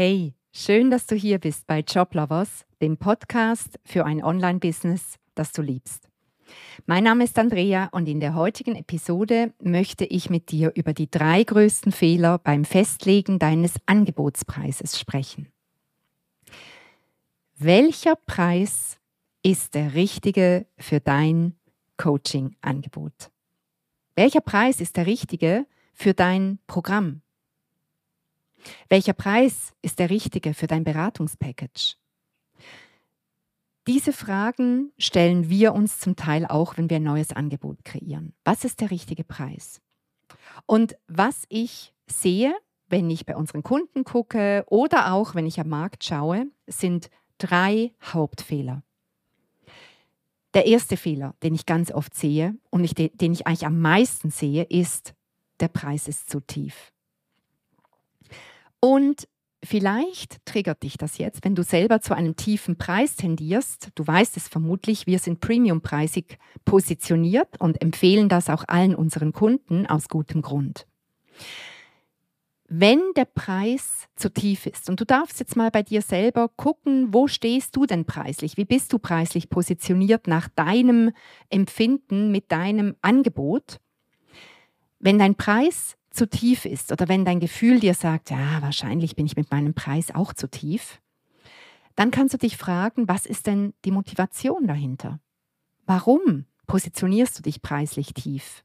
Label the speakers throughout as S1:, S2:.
S1: Hey, schön, dass du hier bist bei Joblovers, dem Podcast für ein Online-Business, das du liebst. Mein Name ist Andrea und in der heutigen Episode möchte ich mit dir über die drei größten Fehler beim Festlegen deines Angebotspreises sprechen. Welcher Preis ist der richtige für dein Coaching-Angebot? Welcher Preis ist der richtige für dein Programm? Welcher Preis ist der richtige für dein Beratungspackage? Diese Fragen stellen wir uns zum Teil auch, wenn wir ein neues Angebot kreieren. Was ist der richtige Preis? Und was ich sehe, wenn ich bei unseren Kunden gucke oder auch wenn ich am Markt schaue, sind drei Hauptfehler. Der erste Fehler, den ich ganz oft sehe und ich, den ich eigentlich am meisten sehe, ist, der Preis ist zu tief. Und vielleicht triggert dich das jetzt, wenn du selber zu einem tiefen Preis tendierst. Du weißt es vermutlich, wir sind premiumpreisig positioniert und empfehlen das auch allen unseren Kunden aus gutem Grund. Wenn der Preis zu tief ist und du darfst jetzt mal bei dir selber gucken, wo stehst du denn preislich? Wie bist du preislich positioniert nach deinem Empfinden mit deinem Angebot? Wenn dein Preis zu tief ist oder wenn dein Gefühl dir sagt, ja, wahrscheinlich bin ich mit meinem Preis auch zu tief, dann kannst du dich fragen, was ist denn die Motivation dahinter? Warum positionierst du dich preislich tief?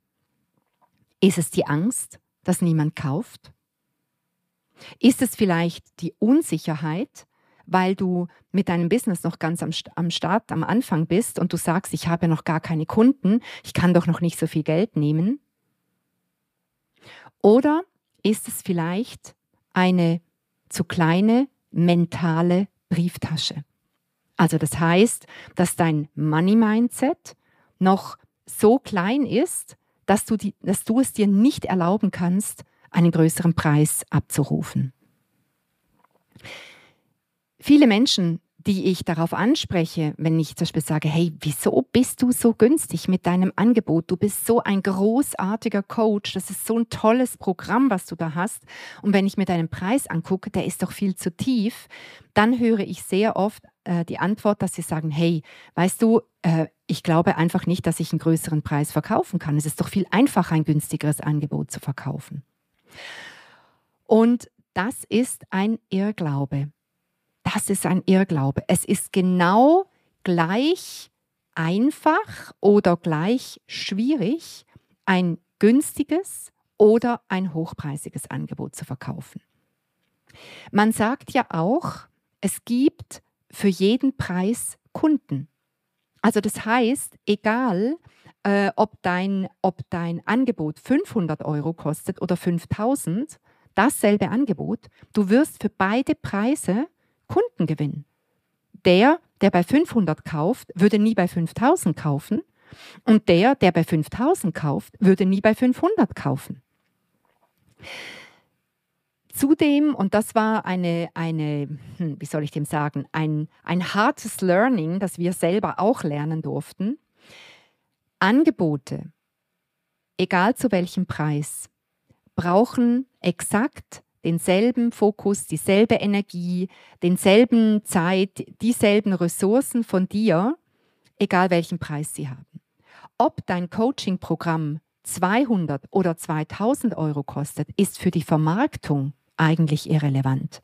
S1: Ist es die Angst, dass niemand kauft? Ist es vielleicht die Unsicherheit, weil du mit deinem Business noch ganz am, am Start, am Anfang bist und du sagst, ich habe noch gar keine Kunden, ich kann doch noch nicht so viel Geld nehmen? Oder ist es vielleicht eine zu kleine mentale Brieftasche? Also das heißt, dass dein Money Mindset noch so klein ist, dass du, die, dass du es dir nicht erlauben kannst, einen größeren Preis abzurufen. Viele Menschen die ich darauf anspreche, wenn ich zum Beispiel sage, hey, wieso bist du so günstig mit deinem Angebot? Du bist so ein großartiger Coach, das ist so ein tolles Programm, was du da hast. Und wenn ich mir deinen Preis angucke, der ist doch viel zu tief, dann höre ich sehr oft äh, die Antwort, dass sie sagen, hey, weißt du, äh, ich glaube einfach nicht, dass ich einen größeren Preis verkaufen kann. Es ist doch viel einfacher, ein günstigeres Angebot zu verkaufen. Und das ist ein Irrglaube das ist ein Irrglaube. Es ist genau gleich einfach oder gleich schwierig, ein günstiges oder ein hochpreisiges Angebot zu verkaufen. Man sagt ja auch, es gibt für jeden Preis Kunden. Also das heißt, egal äh, ob, dein, ob dein Angebot 500 Euro kostet oder 5000, dasselbe Angebot, du wirst für beide Preise Kunden gewinnen. Der, der bei 500 kauft, würde nie bei 5000 kaufen. Und der, der bei 5000 kauft, würde nie bei 500 kaufen. Zudem, und das war eine, eine hm, wie soll ich dem sagen, ein, ein hartes Learning, das wir selber auch lernen durften, Angebote, egal zu welchem Preis, brauchen exakt denselben Fokus, dieselbe Energie, denselben Zeit, dieselben Ressourcen von dir, egal welchen Preis sie haben. Ob dein Coaching-Programm 200 oder 2000 Euro kostet, ist für die Vermarktung eigentlich irrelevant.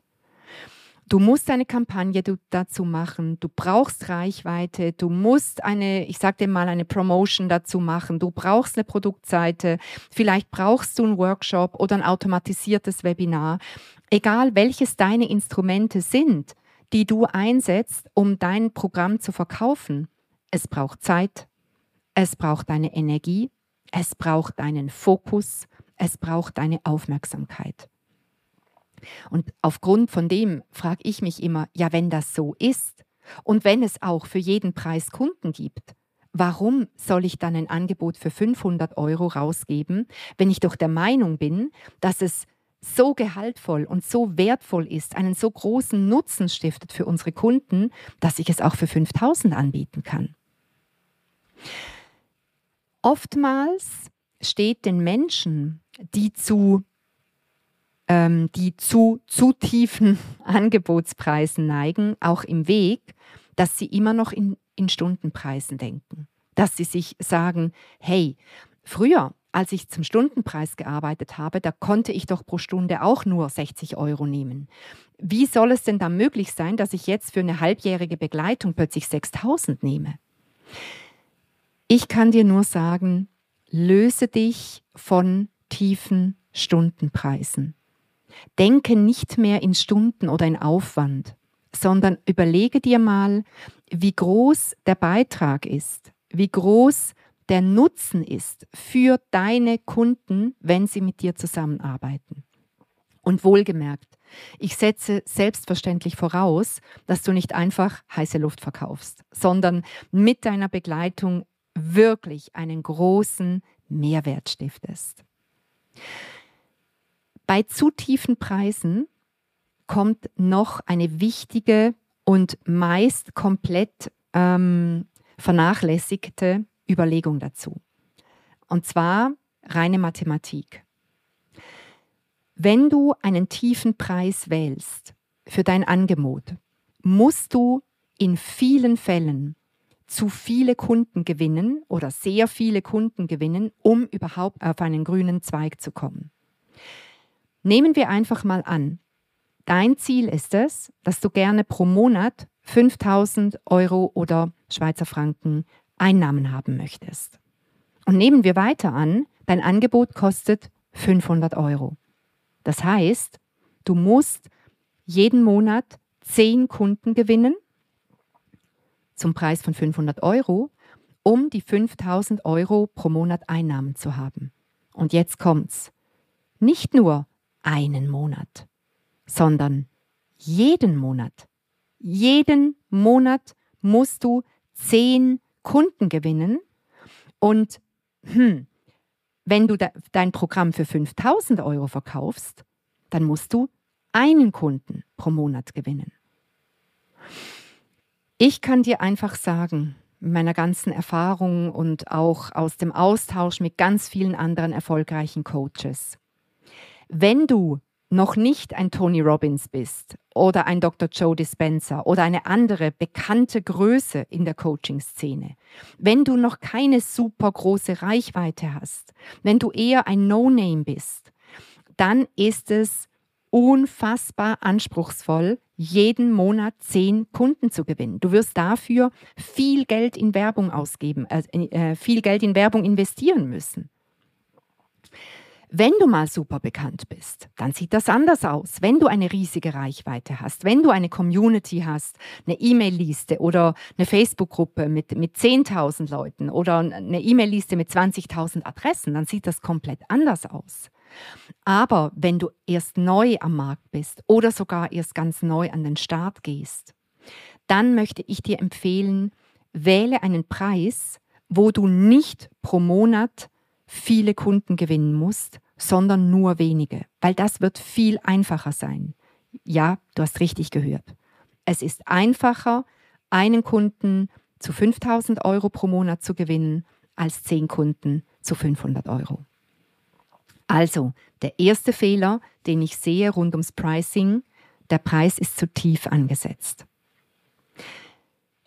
S1: Du musst eine Kampagne dazu machen, du brauchst Reichweite, du musst eine, ich sage dir mal, eine Promotion dazu machen, du brauchst eine Produktseite, vielleicht brauchst du einen Workshop oder ein automatisiertes Webinar. Egal welches deine Instrumente sind, die du einsetzt, um dein Programm zu verkaufen, es braucht Zeit, es braucht deine Energie, es braucht deinen Fokus, es braucht deine Aufmerksamkeit. Und aufgrund von dem frage ich mich immer, ja, wenn das so ist und wenn es auch für jeden Preis Kunden gibt, warum soll ich dann ein Angebot für 500 Euro rausgeben, wenn ich doch der Meinung bin, dass es so gehaltvoll und so wertvoll ist, einen so großen Nutzen stiftet für unsere Kunden, dass ich es auch für 5000 anbieten kann. Oftmals steht den Menschen, die zu ähm, die zu zu tiefen Angebotspreisen neigen, auch im Weg, dass sie immer noch in, in Stundenpreisen denken. Dass sie sich sagen, hey, früher, als ich zum Stundenpreis gearbeitet habe, da konnte ich doch pro Stunde auch nur 60 Euro nehmen. Wie soll es denn dann möglich sein, dass ich jetzt für eine halbjährige Begleitung plötzlich 6000 nehme? Ich kann dir nur sagen, löse dich von tiefen Stundenpreisen. Denke nicht mehr in Stunden oder in Aufwand, sondern überlege dir mal, wie groß der Beitrag ist, wie groß der Nutzen ist für deine Kunden, wenn sie mit dir zusammenarbeiten. Und wohlgemerkt, ich setze selbstverständlich voraus, dass du nicht einfach heiße Luft verkaufst, sondern mit deiner Begleitung wirklich einen großen Mehrwert stiftest. Bei zu tiefen Preisen kommt noch eine wichtige und meist komplett ähm, vernachlässigte Überlegung dazu. Und zwar reine Mathematik. Wenn du einen tiefen Preis wählst für dein Angebot, musst du in vielen Fällen zu viele Kunden gewinnen oder sehr viele Kunden gewinnen, um überhaupt auf einen grünen Zweig zu kommen. Nehmen wir einfach mal an, dein Ziel ist es, dass du gerne pro Monat 5000 Euro oder Schweizer Franken Einnahmen haben möchtest. Und nehmen wir weiter an, dein Angebot kostet 500 Euro. Das heißt, du musst jeden Monat 10 Kunden gewinnen zum Preis von 500 Euro, um die 5000 Euro pro Monat Einnahmen zu haben. Und jetzt kommt's. Nicht nur einen Monat, sondern jeden Monat. Jeden Monat musst du 10 Kunden gewinnen und hm, wenn du de dein Programm für 5000 Euro verkaufst, dann musst du einen Kunden pro Monat gewinnen. Ich kann dir einfach sagen, meiner ganzen Erfahrung und auch aus dem Austausch mit ganz vielen anderen erfolgreichen Coaches, wenn du noch nicht ein Tony Robbins bist oder ein Dr. Joe Dispenza oder eine andere bekannte Größe in der Coaching-Szene, wenn du noch keine super große Reichweite hast, wenn du eher ein No-Name bist, dann ist es unfassbar anspruchsvoll, jeden Monat zehn Kunden zu gewinnen. Du wirst dafür viel Geld in Werbung ausgeben, äh, äh, viel Geld in Werbung investieren müssen. Wenn du mal super bekannt bist, dann sieht das anders aus. Wenn du eine riesige Reichweite hast, wenn du eine Community hast, eine E-Mail-Liste oder eine Facebook-Gruppe mit, mit 10.000 Leuten oder eine E-Mail-Liste mit 20.000 Adressen, dann sieht das komplett anders aus. Aber wenn du erst neu am Markt bist oder sogar erst ganz neu an den Start gehst, dann möchte ich dir empfehlen, wähle einen Preis, wo du nicht pro Monat viele Kunden gewinnen musst, sondern nur wenige, weil das wird viel einfacher sein. Ja, du hast richtig gehört. Es ist einfacher, einen Kunden zu 5000 Euro pro Monat zu gewinnen, als zehn Kunden zu 500 Euro. Also, der erste Fehler, den ich sehe rund ums Pricing, der Preis ist zu tief angesetzt.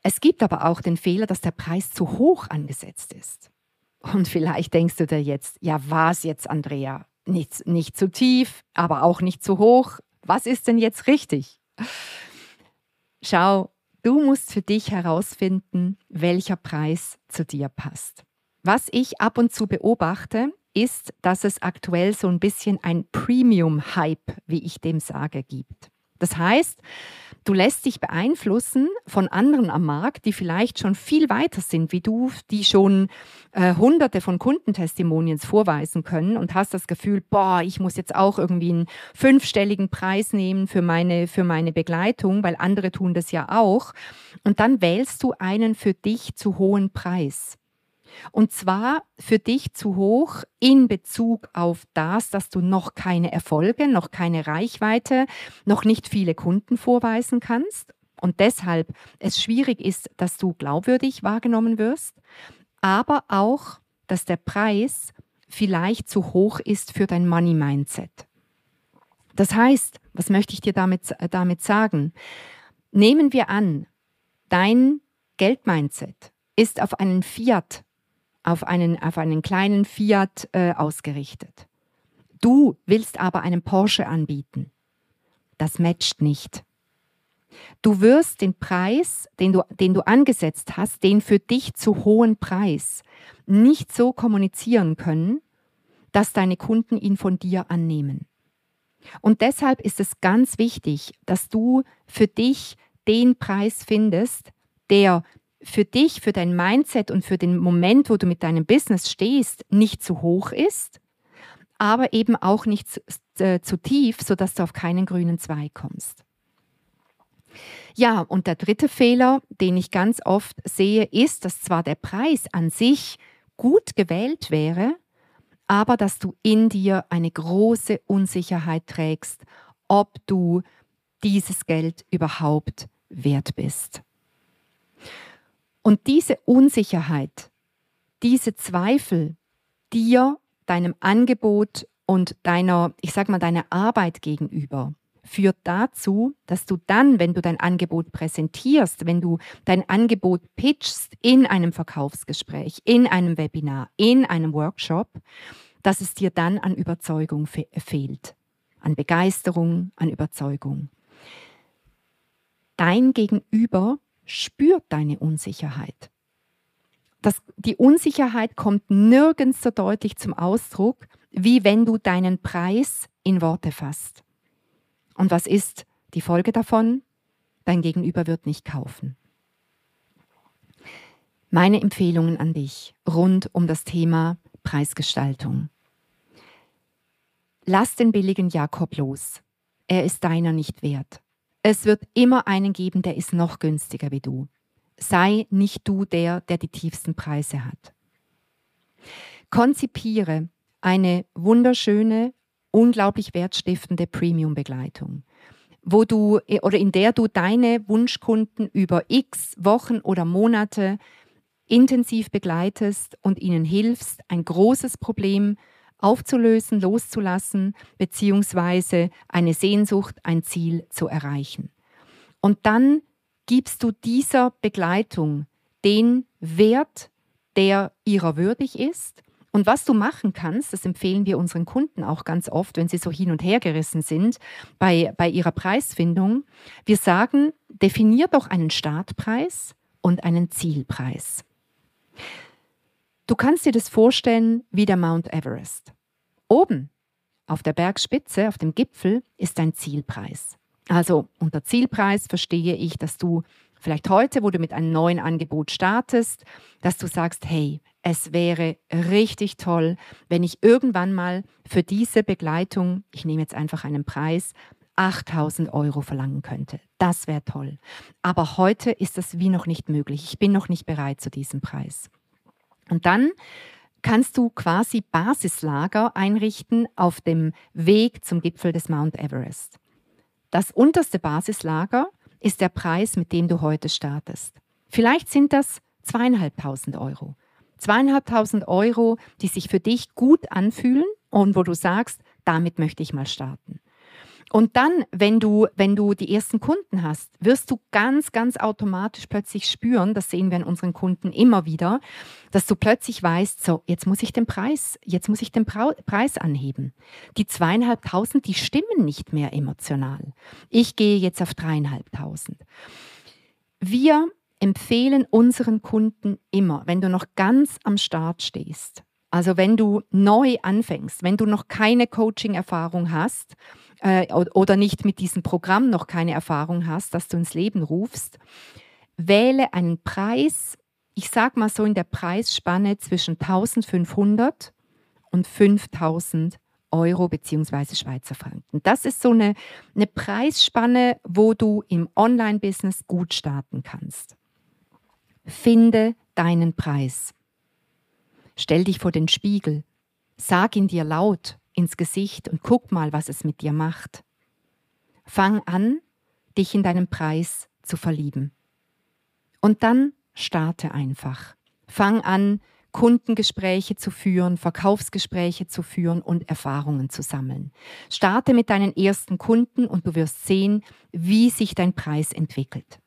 S1: Es gibt aber auch den Fehler, dass der Preis zu hoch angesetzt ist. Und vielleicht denkst du dir jetzt, ja, was jetzt, Andrea? Nicht, nicht zu tief, aber auch nicht zu hoch. Was ist denn jetzt richtig? Schau, du musst für dich herausfinden, welcher Preis zu dir passt. Was ich ab und zu beobachte, ist, dass es aktuell so ein bisschen ein Premium-Hype, wie ich dem sage, gibt. Das heißt, du lässt dich beeinflussen von anderen am Markt, die vielleicht schon viel weiter sind wie du, die schon äh, hunderte von Kundentestimonials vorweisen können und hast das Gefühl, boah, ich muss jetzt auch irgendwie einen fünfstelligen Preis nehmen für meine, für meine Begleitung, weil andere tun das ja auch. Und dann wählst du einen für dich zu hohen Preis. Und zwar für dich zu hoch in Bezug auf das, dass du noch keine Erfolge, noch keine Reichweite, noch nicht viele Kunden vorweisen kannst und deshalb es schwierig ist, dass du glaubwürdig wahrgenommen wirst, aber auch, dass der Preis vielleicht zu hoch ist für dein Money Mindset. Das heißt, was möchte ich dir damit, äh, damit sagen? Nehmen wir an, dein Geldmindset ist auf einen Fiat, auf einen, auf einen kleinen Fiat äh, ausgerichtet. Du willst aber einen Porsche anbieten. Das matcht nicht. Du wirst den Preis, den du, den du angesetzt hast, den für dich zu hohen Preis, nicht so kommunizieren können, dass deine Kunden ihn von dir annehmen. Und deshalb ist es ganz wichtig, dass du für dich den Preis findest, der für dich, für dein Mindset und für den Moment, wo du mit deinem Business stehst, nicht zu hoch ist, aber eben auch nicht zu, äh, zu tief, sodass du auf keinen grünen Zweig kommst. Ja, und der dritte Fehler, den ich ganz oft sehe, ist, dass zwar der Preis an sich gut gewählt wäre, aber dass du in dir eine große Unsicherheit trägst, ob du dieses Geld überhaupt wert bist. Und diese Unsicherheit, diese Zweifel dir, deinem Angebot und deiner, ich sag mal, deiner Arbeit gegenüber, führt dazu, dass du dann, wenn du dein Angebot präsentierst, wenn du dein Angebot pitchst in einem Verkaufsgespräch, in einem Webinar, in einem Workshop, dass es dir dann an Überzeugung fe fehlt, an Begeisterung, an Überzeugung. Dein Gegenüber spürt deine Unsicherheit. Das, die Unsicherheit kommt nirgends so deutlich zum Ausdruck, wie wenn du deinen Preis in Worte fasst. Und was ist die Folge davon? Dein Gegenüber wird nicht kaufen. Meine Empfehlungen an dich rund um das Thema Preisgestaltung. Lass den billigen Jakob los. Er ist deiner nicht wert. Es wird immer einen geben, der ist noch günstiger wie du. Sei nicht du der, der die tiefsten Preise hat. Konzipiere eine wunderschöne, unglaublich wertstiftende Premium-Begleitung, wo du oder in der du deine Wunschkunden über X Wochen oder Monate intensiv begleitest und ihnen hilfst, ein großes Problem aufzulösen, loszulassen, beziehungsweise eine Sehnsucht, ein Ziel zu erreichen. Und dann gibst du dieser Begleitung den Wert, der ihrer würdig ist. Und was du machen kannst, das empfehlen wir unseren Kunden auch ganz oft, wenn sie so hin und her gerissen sind bei, bei ihrer Preisfindung. Wir sagen, definier doch einen Startpreis und einen Zielpreis. Du kannst dir das vorstellen wie der Mount Everest. Oben auf der Bergspitze, auf dem Gipfel, ist dein Zielpreis. Also unter Zielpreis verstehe ich, dass du vielleicht heute, wo du mit einem neuen Angebot startest, dass du sagst, hey, es wäre richtig toll, wenn ich irgendwann mal für diese Begleitung, ich nehme jetzt einfach einen Preis, 8000 Euro verlangen könnte. Das wäre toll. Aber heute ist das wie noch nicht möglich. Ich bin noch nicht bereit zu diesem Preis. Und dann kannst du quasi Basislager einrichten auf dem Weg zum Gipfel des Mount Everest. Das unterste Basislager ist der Preis, mit dem du heute startest. Vielleicht sind das zweieinhalbtausend Euro. Zweieinhalbtausend Euro, die sich für dich gut anfühlen und wo du sagst, damit möchte ich mal starten. Und dann, wenn du, wenn du die ersten Kunden hast, wirst du ganz, ganz automatisch plötzlich spüren, das sehen wir an unseren Kunden immer wieder, dass du plötzlich weißt, so, jetzt muss ich den Preis, jetzt muss ich den Preis anheben. Die zweieinhalbtausend, die stimmen nicht mehr emotional. Ich gehe jetzt auf dreieinhalbtausend. Wir empfehlen unseren Kunden immer, wenn du noch ganz am Start stehst, also wenn du neu anfängst, wenn du noch keine Coaching-Erfahrung hast, äh, oder nicht mit diesem Programm noch keine Erfahrung hast, dass du ins Leben rufst, wähle einen Preis, ich sage mal so in der Preisspanne zwischen 1500 und 5000 Euro bzw. Schweizer Franken. Das ist so eine, eine Preisspanne, wo du im Online-Business gut starten kannst. Finde deinen Preis. Stell dich vor den Spiegel. Sag ihn dir laut ins Gesicht und guck mal, was es mit dir macht. Fang an, dich in deinen Preis zu verlieben. Und dann starte einfach. Fang an, Kundengespräche zu führen, Verkaufsgespräche zu führen und Erfahrungen zu sammeln. Starte mit deinen ersten Kunden und du wirst sehen, wie sich dein Preis entwickelt.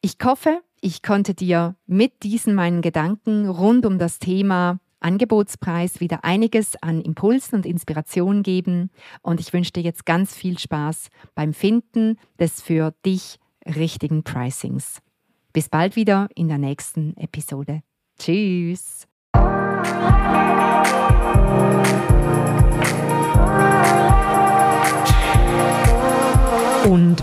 S1: Ich hoffe, ich konnte dir mit diesen meinen Gedanken rund um das Thema Angebotspreis wieder einiges an Impulsen und Inspirationen geben und ich wünsche dir jetzt ganz viel Spaß beim Finden des für dich richtigen Pricings. Bis bald wieder in der nächsten Episode. Tschüss.